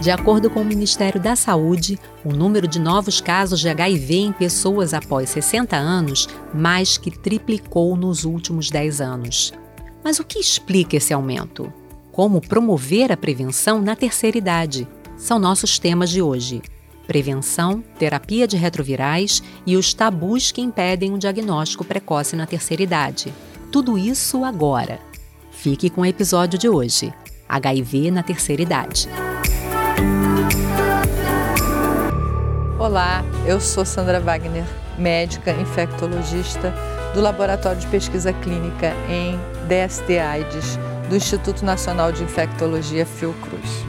De acordo com o Ministério da Saúde, o número de novos casos de HIV em pessoas após 60 anos mais que triplicou nos últimos 10 anos. Mas o que explica esse aumento? Como promover a prevenção na terceira idade? São nossos temas de hoje. Prevenção, terapia de retrovirais e os tabus que impedem um diagnóstico precoce na terceira idade. Tudo isso agora. Fique com o episódio de hoje: HIV na terceira idade. Olá, eu sou Sandra Wagner, médica infectologista do Laboratório de Pesquisa Clínica em DST-AIDS do Instituto Nacional de Infectologia Fiocruz.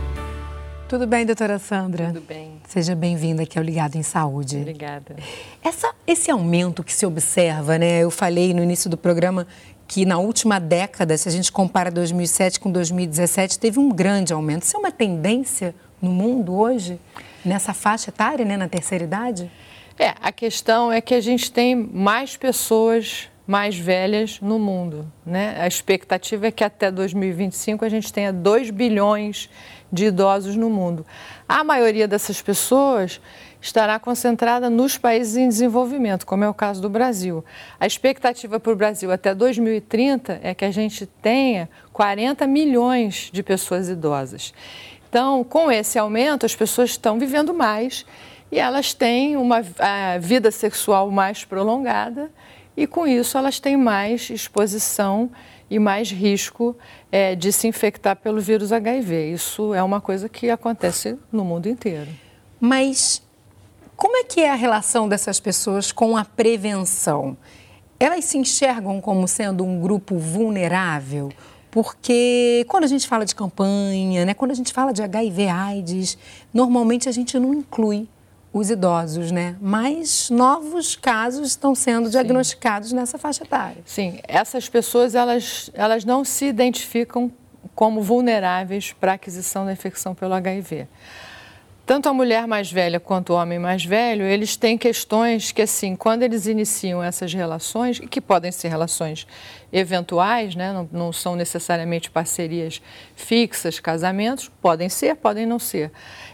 Tudo bem, doutora Sandra? Tudo bem. Seja bem-vinda aqui ao Ligado em Saúde. Obrigada. Essa, esse aumento que se observa, né? Eu falei no início do programa que na última década, se a gente compara 2007 com 2017, teve um grande aumento. Isso é uma tendência no mundo hoje? nessa faixa etária, né, na terceira idade? É, a questão é que a gente tem mais pessoas mais velhas no mundo. Né? A expectativa é que até 2025 a gente tenha 2 bilhões de idosos no mundo. A maioria dessas pessoas estará concentrada nos países em desenvolvimento, como é o caso do Brasil. A expectativa para o Brasil até 2030 é que a gente tenha 40 milhões de pessoas idosas. Então, com esse aumento, as pessoas estão vivendo mais e elas têm uma vida sexual mais prolongada e, com isso, elas têm mais exposição e mais risco é, de se infectar pelo vírus HIV. Isso é uma coisa que acontece no mundo inteiro. Mas como é que é a relação dessas pessoas com a prevenção? Elas se enxergam como sendo um grupo vulnerável? Porque quando a gente fala de campanha, né, quando a gente fala de HIV AIDS, normalmente a gente não inclui os idosos, né? Mas novos casos estão sendo Sim. diagnosticados nessa faixa etária. Sim, essas pessoas elas, elas não se identificam como vulneráveis para a aquisição da infecção pelo HIV tanto a mulher mais velha quanto o homem mais velho, eles têm questões que, assim, quando eles iniciam essas relações, que podem ser relações eventuais, né, não, não são necessariamente parcerias fixas, casamentos, podem ser, podem não ser.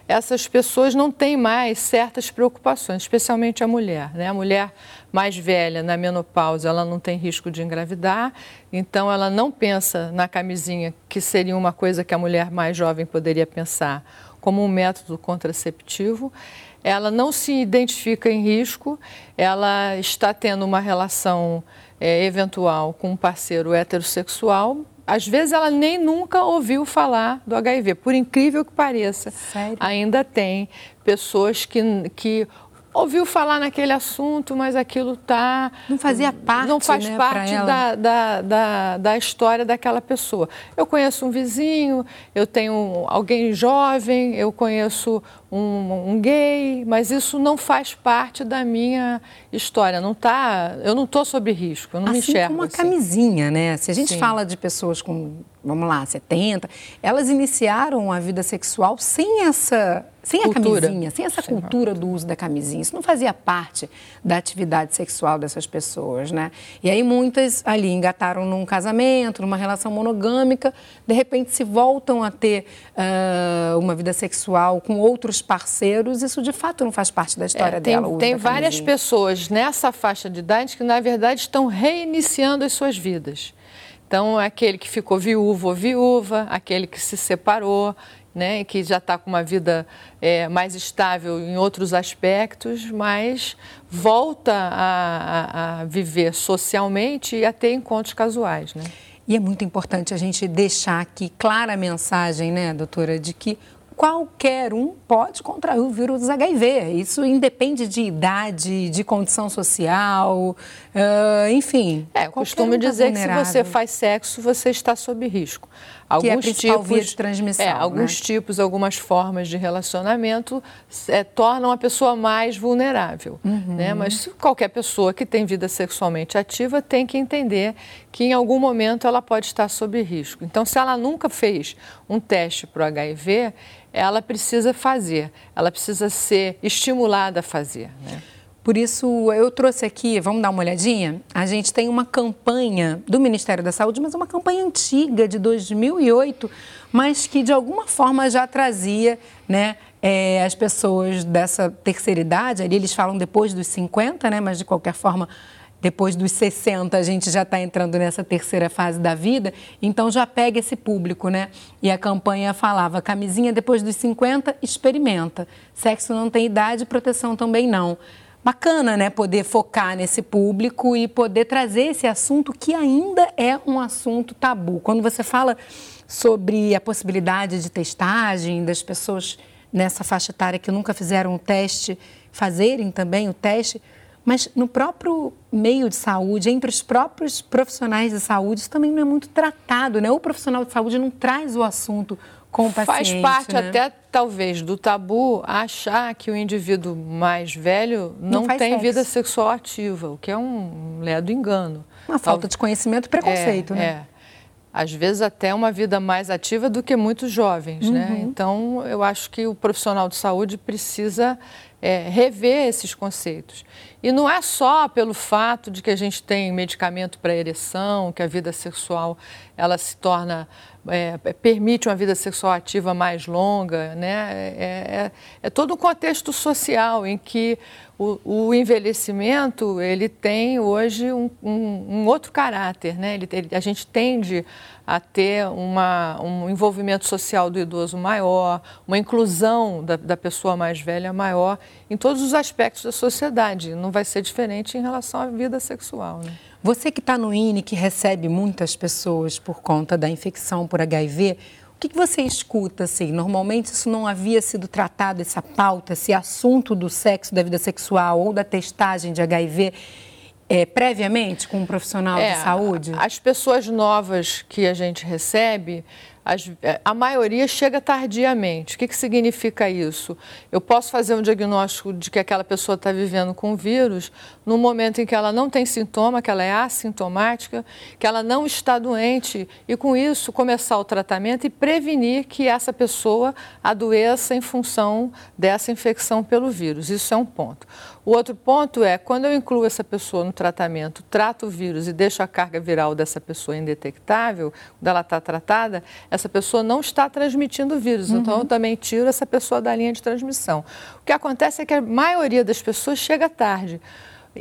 Essas pessoas não têm mais certas preocupações, especialmente a mulher. Né? A mulher mais velha, na menopausa, ela não tem risco de engravidar, então ela não pensa na camisinha, que seria uma coisa que a mulher mais jovem poderia pensar como um método contraceptivo. Ela não se identifica em risco, ela está tendo uma relação é, eventual com um parceiro heterossexual. Às vezes ela nem nunca ouviu falar do HIV, por incrível que pareça. Sério? Ainda tem pessoas que, que ouviu falar naquele assunto, mas aquilo está. Não fazia parte. Não faz né, parte da, da, da, da, história daquela pessoa. Eu conheço um vizinho, eu tenho alguém jovem, eu conheço um, um gay, mas isso não faz parte da minha história. Não tá, eu não estou sob risco, eu não assim me enxergo. Como uma assim. camisinha, né? Se a gente Sim. fala de pessoas com, vamos lá, 70, elas iniciaram a vida sexual sem essa sem cultura. a camisinha, sem essa Sim. cultura do uso da camisinha. Isso não fazia parte da atividade sexual dessas pessoas, né? E aí muitas ali engataram num casamento, numa relação monogâmica, de repente se voltam a ter uh, uma vida sexual com outros parceiros, isso de fato não faz parte da história é, tem, dela. Tem várias pessoas nessa faixa de idade que, na verdade, estão reiniciando as suas vidas. Então, é aquele que ficou viúvo ou viúva, aquele que se separou, né, que já está com uma vida é, mais estável em outros aspectos, mas volta a, a, a, viver socialmente e a ter encontros casuais. Né? E é muito importante a gente deixar aqui clara a mensagem, né, doutora, de que qualquer um pode contrair o vírus HIV. Isso independe de idade, de condição social, uh, enfim. É, eu costumo um tá dizer que se você faz sexo, você está sob risco. Alguns que é tipos, via de transmissão. É, alguns né? tipos, algumas formas de relacionamento é, tornam a pessoa mais vulnerável. Uhum. Né? Mas qualquer pessoa que tem vida sexualmente ativa tem que entender que em algum momento ela pode estar sob risco. Então, se ela nunca fez um teste para o HIV, ela precisa fazer, ela precisa ser estimulada a fazer. Né? Por isso, eu trouxe aqui, vamos dar uma olhadinha? A gente tem uma campanha do Ministério da Saúde, mas uma campanha antiga, de 2008, mas que de alguma forma já trazia né, é, as pessoas dessa terceira idade, ali eles falam depois dos 50, né, mas de qualquer forma depois dos 60 a gente já está entrando nessa terceira fase da vida, então já pega esse público, né? E a campanha falava: camisinha depois dos 50, experimenta. Sexo não tem idade, proteção também não. Bacana, né? Poder focar nesse público e poder trazer esse assunto que ainda é um assunto tabu. Quando você fala sobre a possibilidade de testagem das pessoas nessa faixa etária que nunca fizeram o teste, fazerem também o teste mas no próprio meio de saúde, entre os próprios profissionais de saúde, isso também não é muito tratado, né? O profissional de saúde não traz o assunto com o paciente. Faz parte né? até, talvez, do tabu achar que o indivíduo mais velho não, não tem sexo. vida sexual ativa, o que é um ledo engano. Uma falta de conhecimento e preconceito, é, né? É. Às vezes até uma vida mais ativa do que muitos jovens, né? uhum. né? Então, eu acho que o profissional de saúde precisa é, rever esses conceitos. E não é só pelo fato de que a gente tem medicamento para ereção, que a vida sexual ela se torna é, permite uma vida sexual ativa mais longa, né? É, é, é todo um contexto social em que o, o envelhecimento ele tem hoje um, um, um outro caráter, né? Ele, ele, a gente tende a ter uma, um envolvimento social do idoso maior, uma inclusão da, da pessoa mais velha maior em todos os aspectos da sociedade. Não vai ser diferente em relação à vida sexual. Né? Você que está no INE, que recebe muitas pessoas por conta da infecção por HIV, o que, que, você escuta assim? Normalmente isso não havia sido tratado, essa pauta, esse assunto do sexo, da vida sexual ou da testagem de HIV é, previamente com um profissional é, de saúde? As pessoas novas que a gente recebe, as, é, a maioria chega tardiamente. O que, que significa isso? Eu posso fazer um diagnóstico de que aquela pessoa está vivendo com vírus no momento em que ela não tem sintoma, que ela é assintomática, que ela não está doente e, com isso, começar o tratamento e prevenir que essa pessoa adoeça em função dessa infecção pelo vírus. Isso é um ponto. O outro ponto é, quando eu incluo essa pessoa no tratamento, trato o vírus e deixo a carga viral dessa pessoa indetectável, quando ela está tratada, essa pessoa não está transmitindo o vírus. Uhum. Então, eu também tiro essa pessoa da linha de transmissão. O que acontece é que a maioria das pessoas chega tarde.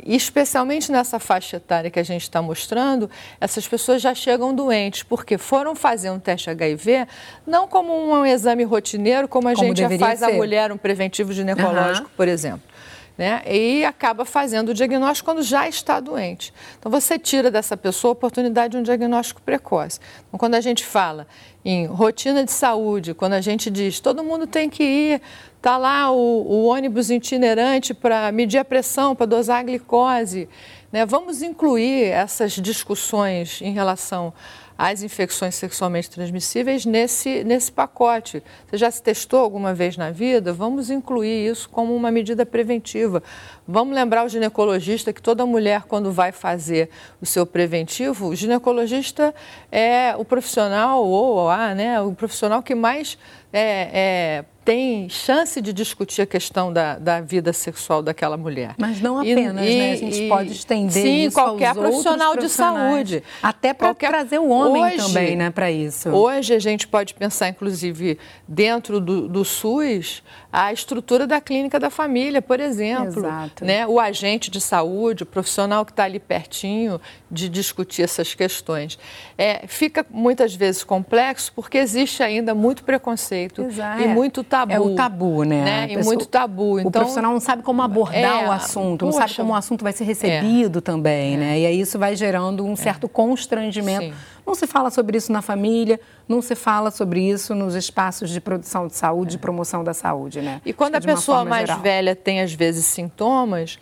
Especialmente nessa faixa etária que a gente está mostrando, essas pessoas já chegam doentes, porque foram fazer um teste HIV, não como um exame rotineiro, como a como gente já faz ser. a mulher um preventivo ginecológico, uhum. por exemplo né? E acaba fazendo o diagnóstico quando já está doente. Então você tira dessa pessoa a oportunidade de um diagnóstico precoce. Então, quando a gente fala em rotina de saúde, quando a gente diz todo mundo tem que ir, tá lá o, o ônibus itinerante para medir a pressão, para dosar a glicose, né? Vamos incluir essas discussões em relação as infecções sexualmente transmissíveis nesse, nesse pacote. Você já se testou alguma vez na vida? Vamos incluir isso como uma medida preventiva. Vamos lembrar o ginecologista que toda mulher, quando vai fazer o seu preventivo, o ginecologista é o profissional, ou a, né, o profissional que mais é, é tem chance de discutir a questão da, da vida sexual daquela mulher. Mas não apenas, e, né? A gente e, pode estender sim, isso qualquer profissional de saúde. Até para trazer o homem hoje, também, né, para isso. Hoje a gente pode pensar, inclusive, dentro do, do SUS, a estrutura da clínica da família, por exemplo. Exato. Né? O agente de saúde, o profissional que está ali pertinho de discutir essas questões. É, fica muitas vezes complexo porque existe ainda muito preconceito Exato. e muito tabu tabu. É o tabu, né? né? E muito tabu. Então, o profissional não sabe como abordar é, o assunto, poxa, não sabe como o assunto vai ser recebido é, também, é. né? E aí isso vai gerando um é. certo constrangimento. Sim. Não se fala sobre isso na família, não se fala sobre isso nos espaços de produção de saúde, de é. promoção da saúde, né? E quando a pessoa mais geral. velha tem, às vezes, sintomas,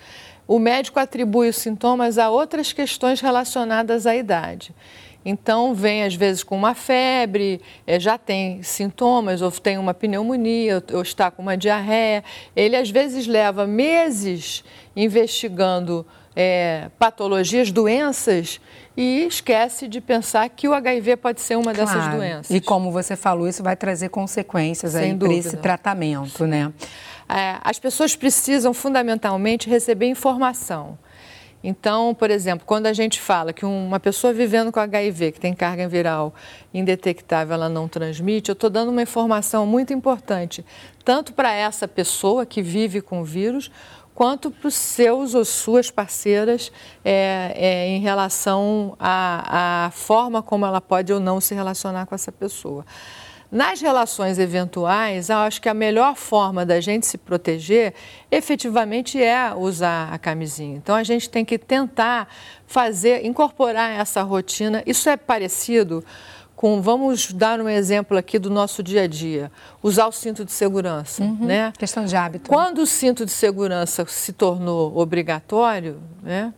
o médico atribui os sintomas a outras questões relacionadas à idade. Então, vem às vezes com uma febre, é, já tem sintomas, ou tem uma pneumonia, ou está com uma diarreia. Ele às vezes leva meses investigando é, patologias, doenças, e esquece de pensar que o HIV pode ser uma claro. dessas doenças. E como você falou, isso vai trazer consequências aí para esse tratamento, né? É, as pessoas precisam fundamentalmente receber informação. Então, por exemplo, quando a gente fala que uma pessoa vivendo com HIV, que tem carga viral indetectável, ela não transmite, eu estou dando uma informação muito importante, tanto para essa pessoa que vive com o vírus, quanto para os seus ou suas parceiras é, é, em relação à, à forma como ela pode ou não se relacionar com essa pessoa. Nas relações eventuais, eu acho que a melhor forma da gente se proteger efetivamente é usar a camisinha. Então a gente tem que tentar fazer, incorporar essa rotina. Isso é parecido com, vamos dar um exemplo aqui do nosso dia a dia, usar o cinto de segurança, uhum, né? Questão de hábito. Quando o cinto de segurança se tornou obrigatório, né?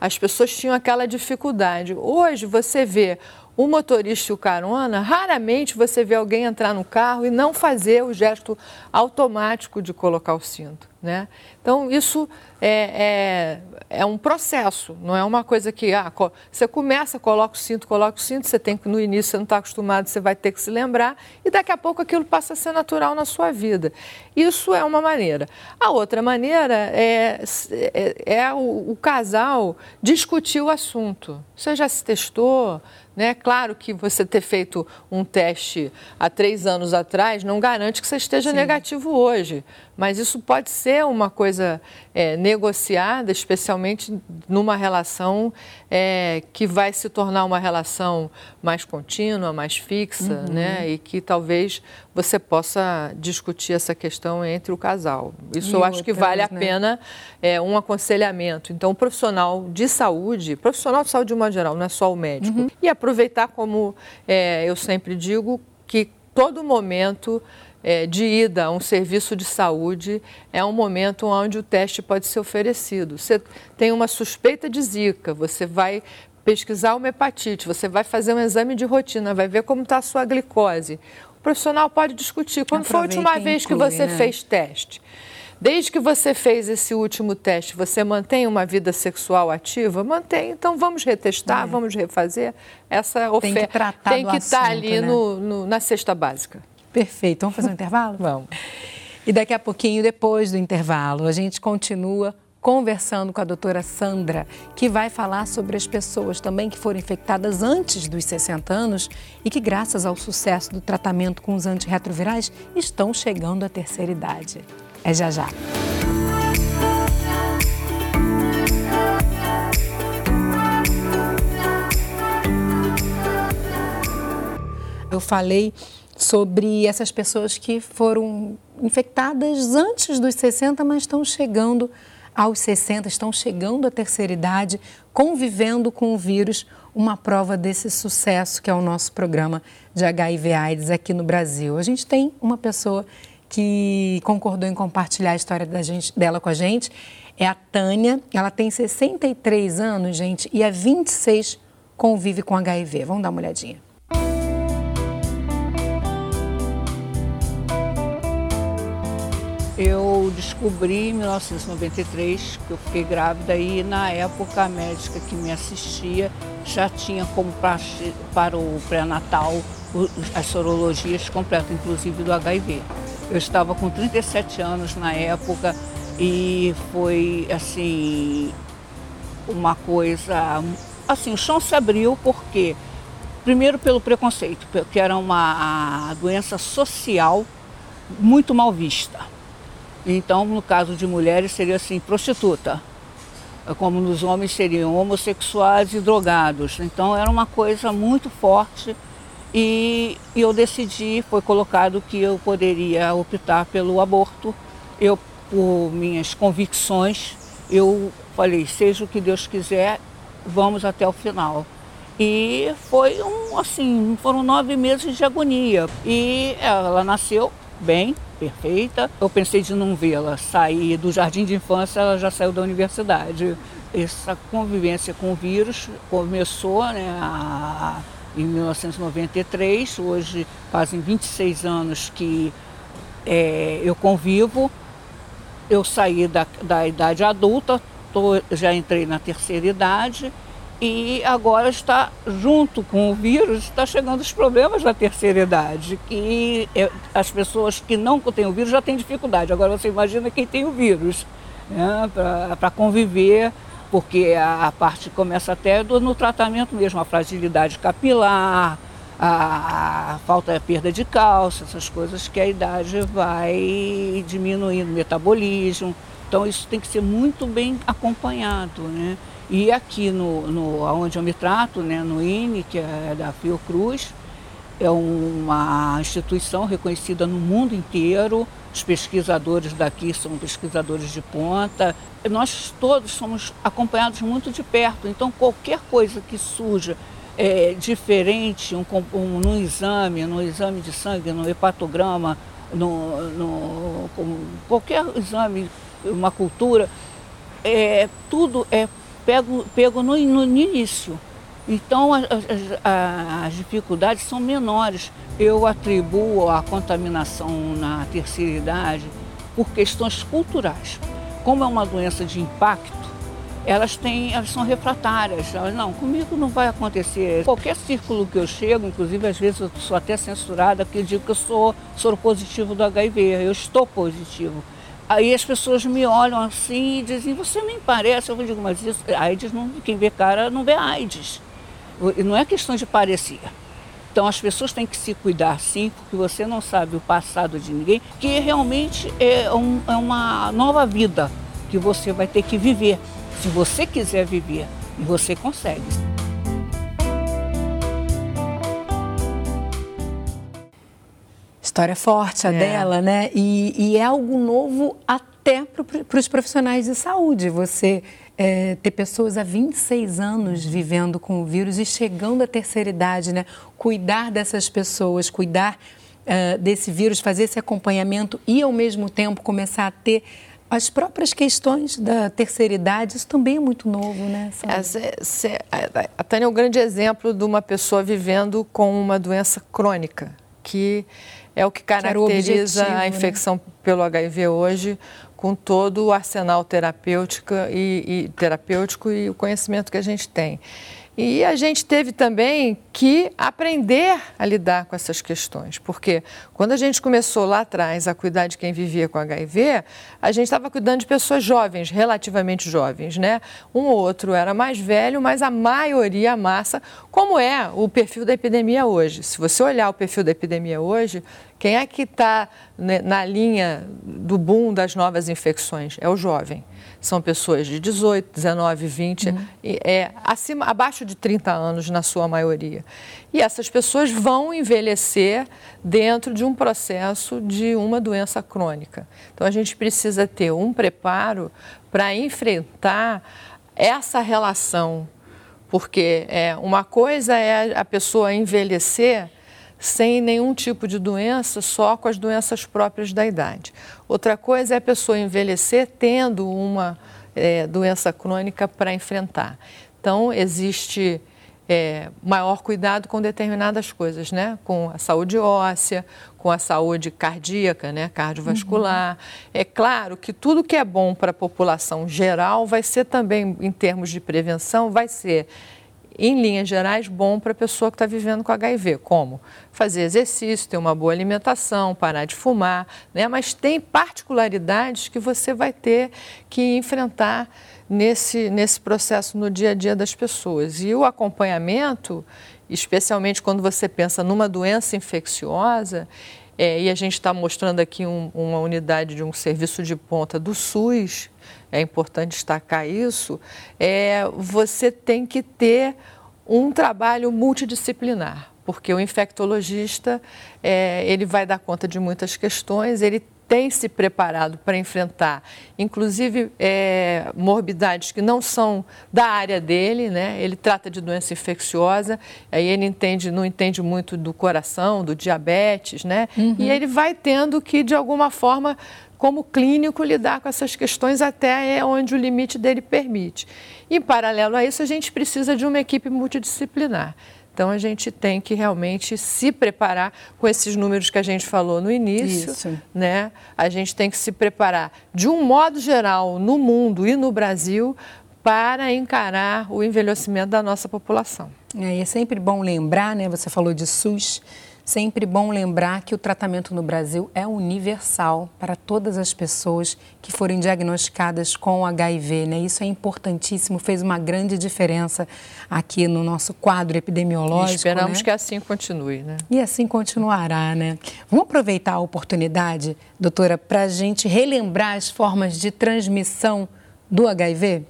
As pessoas tinham aquela dificuldade. Hoje você vê o motorista e o carona, raramente você vê alguém entrar no carro e não fazer o gesto automático de colocar o cinto. Né? Então, isso é, é, é, um processo, não é uma coisa que ah, você começa, coloca o cinto, coloca o cinto, você tem que, no início, você não está acostumado, você vai ter que se lembrar, e daqui a pouco aquilo passa a ser natural na sua vida. Isso é uma maneira. A outra maneira é, é, é o, o casal discutir o assunto. Você já se testou? Né? Claro que você ter feito um teste há três anos atrás não garante que você esteja Sim. negativo hoje, mas isso pode ser uma coisa é, negociada, especialmente numa relação é, que vai se tornar uma relação mais contínua, mais fixa, uhum. né? e que talvez você possa discutir essa questão entre o casal. Isso e eu outras, acho que vale a né? pena é, um aconselhamento. Então, o profissional de saúde, profissional de saúde de uma geral, não é só o médico, uhum. e aproveitar, como é, eu sempre digo, que todo momento é, de ida a um serviço de saúde é um momento onde o teste pode ser oferecido. Você tem uma suspeita de zika, você vai pesquisar uma hepatite, você vai fazer um exame de rotina, vai ver como está a sua glicose. O profissional pode discutir. Quando foi a última vez inclui, que você né? fez teste? Desde que você fez esse último teste, você mantém uma vida sexual ativa? Mantém. Então vamos retestar, é. vamos refazer essa oferta. Tem que tratar Tem que estar tá ali né? no, no, na cesta básica. Perfeito. Vamos fazer um intervalo? Vamos. E daqui a pouquinho, depois do intervalo, a gente continua conversando com a doutora Sandra, que vai falar sobre as pessoas também que foram infectadas antes dos 60 anos e que, graças ao sucesso do tratamento com os antirretrovirais, estão chegando à terceira idade. É já já. Eu falei sobre essas pessoas que foram infectadas antes dos 60, mas estão chegando aos 60, estão chegando à terceira idade, convivendo com o vírus, uma prova desse sucesso que é o nosso programa de HIV/AIDS aqui no Brasil. A gente tem uma pessoa que concordou em compartilhar a história da gente, dela com a gente, é a Tânia. Ela tem 63 anos, gente, e há 26 convive com HIV. Vamos dar uma olhadinha. Eu descobri em 1993 que eu fiquei grávida e na época a médica que me assistia já tinha como para o pré-natal as sorologias completas, inclusive do HIV. Eu estava com 37 anos na época e foi assim uma coisa assim, o chão se abriu porque primeiro pelo preconceito, que era uma doença social muito mal vista. Então, no caso de mulheres, seria assim, prostituta. Como nos homens seriam homossexuais e drogados. Então, era uma coisa muito forte e, e eu decidi, foi colocado que eu poderia optar pelo aborto. Eu, por minhas convicções, eu falei, seja o que Deus quiser, vamos até o final. E foi um, assim, foram nove meses de agonia. E ela nasceu bem, perfeita. Eu pensei de não vê-la sair do jardim de infância, ela já saiu da universidade. Essa convivência com o vírus começou né, a, em 1993, hoje fazem 26 anos que é, eu convivo. Eu saí da, da idade adulta, tô, já entrei na terceira idade e agora está junto com o vírus, está chegando os problemas da terceira idade, que as pessoas que não têm o vírus já têm dificuldade. Agora você imagina quem tem o vírus, né, para conviver, porque a, a, parte começa até do, no tratamento mesmo, a fragilidade capilar, a, a falta, a perda de cálcio, essas coisas que a idade vai diminuindo, o metabolismo. Então isso tem que ser muito bem acompanhado, né? E aqui no, no onde eu me trato, né, no INE, que é da Fiocruz, é uma instituição reconhecida no mundo inteiro. Os pesquisadores daqui são pesquisadores de ponta. Nós todos somos acompanhados muito de perto, então qualquer coisa que surja é, diferente um, um, no exame, no exame de sangue, no hepatograma, no, no qualquer exame, uma cultura, é, tudo é pego, pego no, no início. Então as, as, as, dificuldades são menores. Eu atribuo a contaminação na terceira idade por questões culturais. Como é uma doença de impacto, elas têm, elas são refratárias. Elas, não, comigo não vai acontecer. Qualquer círculo que eu chego, inclusive às vezes eu sou até censurada, porque eu digo que eu sou soro positivo do HIV, eu estou positivo. Aí as pessoas me olham assim e dizem, você nem parece. Eu digo, mas isso, AIDS, não, quem vê cara não vê AIDS. Não é questão de parecer. Então as pessoas têm que se cuidar sim, porque você não sabe o passado de ninguém, que realmente é, um, é uma nova vida que você vai ter que viver. Se você quiser viver, e você consegue. História forte a é. dela, né? E, e, é algo novo até para os profissionais de saúde. Você é, ter pessoas há 26 anos vivendo com o vírus e chegando à terceira idade, né? Cuidar dessas pessoas, cuidar uh, desse vírus, fazer esse acompanhamento e, ao mesmo tempo, começar a ter as próprias questões da terceira idade, isso também é muito novo, né? É, a Tânia é um grande exemplo de uma pessoa vivendo com uma doença crônica, que é o que caracteriza a né? infecção né? pelo HIV hoje, com todo o arsenal terapêutico e, e, terapêutico e o conhecimento que a gente tem. E a gente teve também que aprender a lidar com essas questões, porque quando a gente começou lá atrás a cuidar de quem vivia com HIV, a gente estava cuidando de pessoas jovens, relativamente jovens, né? Um ou outro era mais velho, mas a maioria, a massa, como é o perfil da epidemia hoje. Se você olhar o perfil da epidemia hoje, quem é que está né, na linha do boom das novas infecções? É o jovem são pessoas de 18, 19, 20, uhum. é, acima, abaixo de 30 anos na sua maioria. E essas pessoas vão envelhecer dentro de um processo de uma doença crônica. Então a gente precisa ter um preparo para enfrentar essa relação, porque é, uma coisa é a pessoa envelhecer sem nenhum tipo de doença, só com as doenças próprias da idade. Outra coisa é a pessoa envelhecer tendo uma é, doença crônica para enfrentar. Então, existe é, maior cuidado com determinadas coisas, né? Com a saúde óssea, com a saúde cardíaca, né? Cardiovascular. Uhum. É claro que tudo que é bom para a população geral vai ser também, em termos de prevenção, vai ser em linhas gerais, bom para a pessoa que está vivendo com HIV. Como? Fazer exercício, ter uma boa alimentação, parar de fumar, né? mas tem particularidades que você vai ter que enfrentar nesse, nesse processo no dia a dia das pessoas. E o acompanhamento, especialmente quando você pensa numa doença infecciosa, é, e a gente está mostrando aqui um, uma unidade de um serviço de ponta do SUS, é importante destacar isso, é, você tem que ter um trabalho multidisciplinar, porque o infectologista é, ele vai dar conta de muitas questões, ele tem se preparado para enfrentar, inclusive é, morbidades que não são da área dele, né? Ele trata de doença infecciosa, aí ele entende, não entende muito do coração, do diabetes, né? Uhum. E ele vai tendo que, de alguma forma, como clínico, lidar com essas questões até é onde o limite dele permite. Em paralelo a isso, a gente precisa de uma equipe multidisciplinar. Então, a gente tem que realmente se preparar com esses números que a gente falou no início. Isso. Né? A gente tem que se preparar, de um modo geral, no mundo e no Brasil, para encarar o envelhecimento da nossa população. É, é sempre bom lembrar, né? Você falou de SUS. Sempre bom lembrar que o tratamento no Brasil é universal para todas as pessoas que forem diagnosticadas com HIV. Né? Isso é importantíssimo, fez uma grande diferença aqui no nosso quadro epidemiológico. E esperamos né? que assim continue. Né? E assim continuará. Né? Vamos aproveitar a oportunidade, doutora, para a gente relembrar as formas de transmissão do HIV?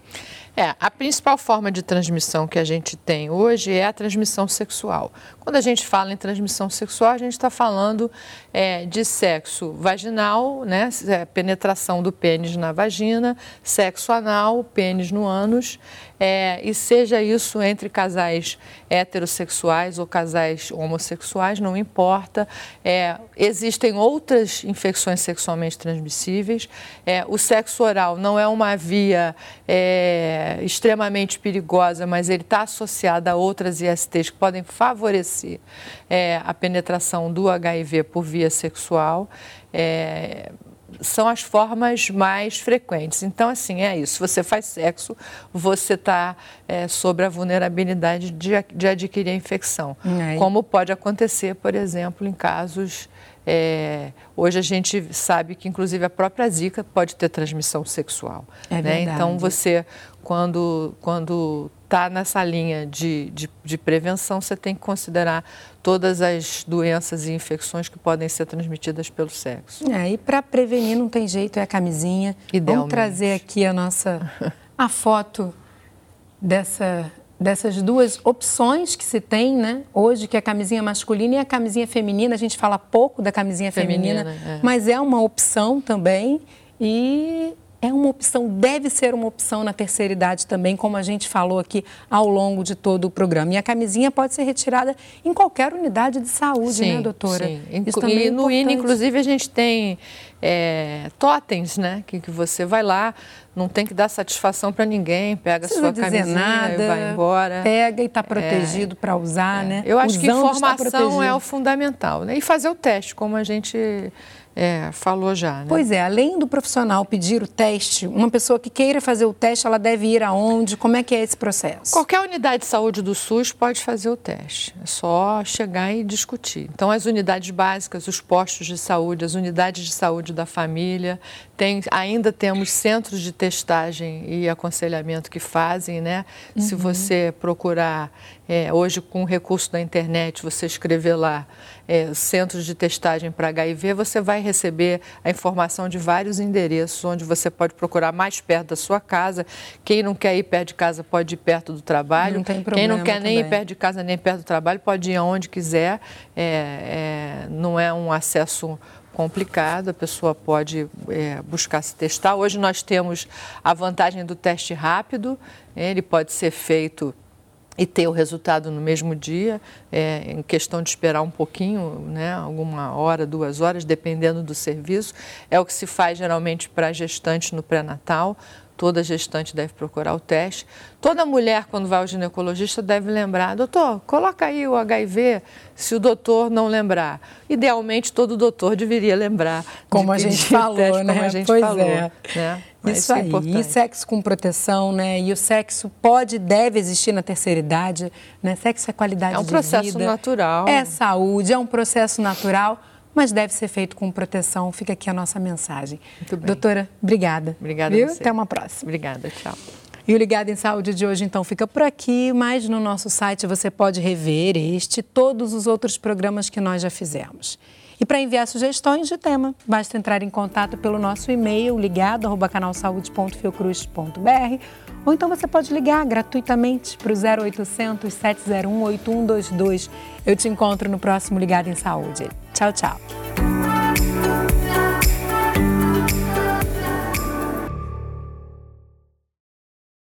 É, a principal forma de transmissão que a gente tem hoje é a transmissão sexual. Quando a gente fala em transmissão sexual, a gente está falando é, de sexo vaginal, né, é, penetração do pênis na vagina, sexo anal, pênis no ânus, é, e seja isso entre casais heterossexuais ou casais homossexuais, não importa. É, existem outras infecções sexualmente transmissíveis. É, o sexo oral não é uma via é, extremamente perigosa, mas ele está associado a outras ISTs que podem favorecer é, a penetração do HIV por via sexual. É, são as formas mais frequentes. Então, assim, é isso. Você faz sexo, você está é, sobre a vulnerabilidade de, de adquirir a infecção. Como pode acontecer, por exemplo, em casos. É, hoje a gente sabe que, inclusive, a própria Zika pode ter transmissão sexual. É né? Então, você, quando, quando está nessa linha de, de, de, prevenção, você tem que considerar todas as doenças e infecções que podem ser transmitidas pelo sexo. É, e para prevenir não tem jeito, é a camisinha. Vamos trazer aqui a nossa a foto dessa, dessas duas opções que se tem, né? Hoje, que é a camisinha masculina e a camisinha feminina. A gente fala pouco da camisinha feminina, feminina é. mas é uma opção também. E é uma opção, deve ser uma opção na terceira idade também, como a gente falou aqui ao longo de todo o programa. E a camisinha pode ser retirada em qualquer unidade de saúde, sim, né, doutora? Sim. Isso também e é no INE, inclusive, a gente tem é, totens, né? Que, que você vai lá, não tem que dar satisfação para ninguém, pega a sua camisinha nada, e vai embora. Pega e está protegido é, para usar, é. né? Eu acho Usando que informação é o fundamental, né? E fazer o teste, como a gente é, falou já. Né? Pois é, além do profissional pedir o teste, uma pessoa que queira fazer o teste, ela deve ir aonde? Como é que é esse processo? Qualquer unidade de saúde do SUS pode fazer o teste. É só chegar e discutir. Então, as unidades básicas, os postos de saúde, as unidades de saúde da família, tem, ainda temos centros de testagem e aconselhamento que fazem, né? Uhum. Se você procurar é, hoje com o recurso da internet, você escrever lá é, centros de testagem para HIV, você vai receber a informação de vários endereços onde você pode procurar mais perto da sua casa. Quem não quer ir perto de casa pode ir perto do trabalho. Não tem Quem não quer também. nem ir perto de casa nem perto do trabalho pode ir aonde quiser. É, é não é um acesso complicado, a pessoa pode é, buscar se testar. Hoje nós temos a vantagem do teste rápido, ele pode ser feito e ter o resultado no mesmo dia, é, em questão de esperar um pouquinho, né, alguma hora, duas horas, dependendo do serviço. É o que se faz geralmente para gestantes no pré-natal. Toda gestante deve procurar o teste. Toda mulher, quando vai ao ginecologista, deve lembrar: doutor, coloca aí o HIV, se o doutor não lembrar. Idealmente, todo doutor deveria lembrar. Como a gente falou, teste, né? Como a gente pois falou. É. Né? Isso, isso é aí. É e sexo com proteção, né? E o sexo pode, deve existir na terceira idade, né? Sexo é qualidade de vida. É um processo natural. É saúde, é um processo natural mas deve ser feito com proteção. Fica aqui a nossa mensagem. Muito bem. Doutora, obrigada. Obrigada Viu? a você. Até uma próxima. Obrigada, tchau. E o Ligado em Saúde de hoje, então, fica por aqui, mas no nosso site você pode rever este e todos os outros programas que nós já fizemos. E para enviar sugestões de tema, basta entrar em contato pelo nosso e-mail ligado@canalsaude.fiocruz.br ou então você pode ligar gratuitamente para o 0800 701 8122. Eu te encontro no próximo Ligado em Saúde. Tchau, tchau.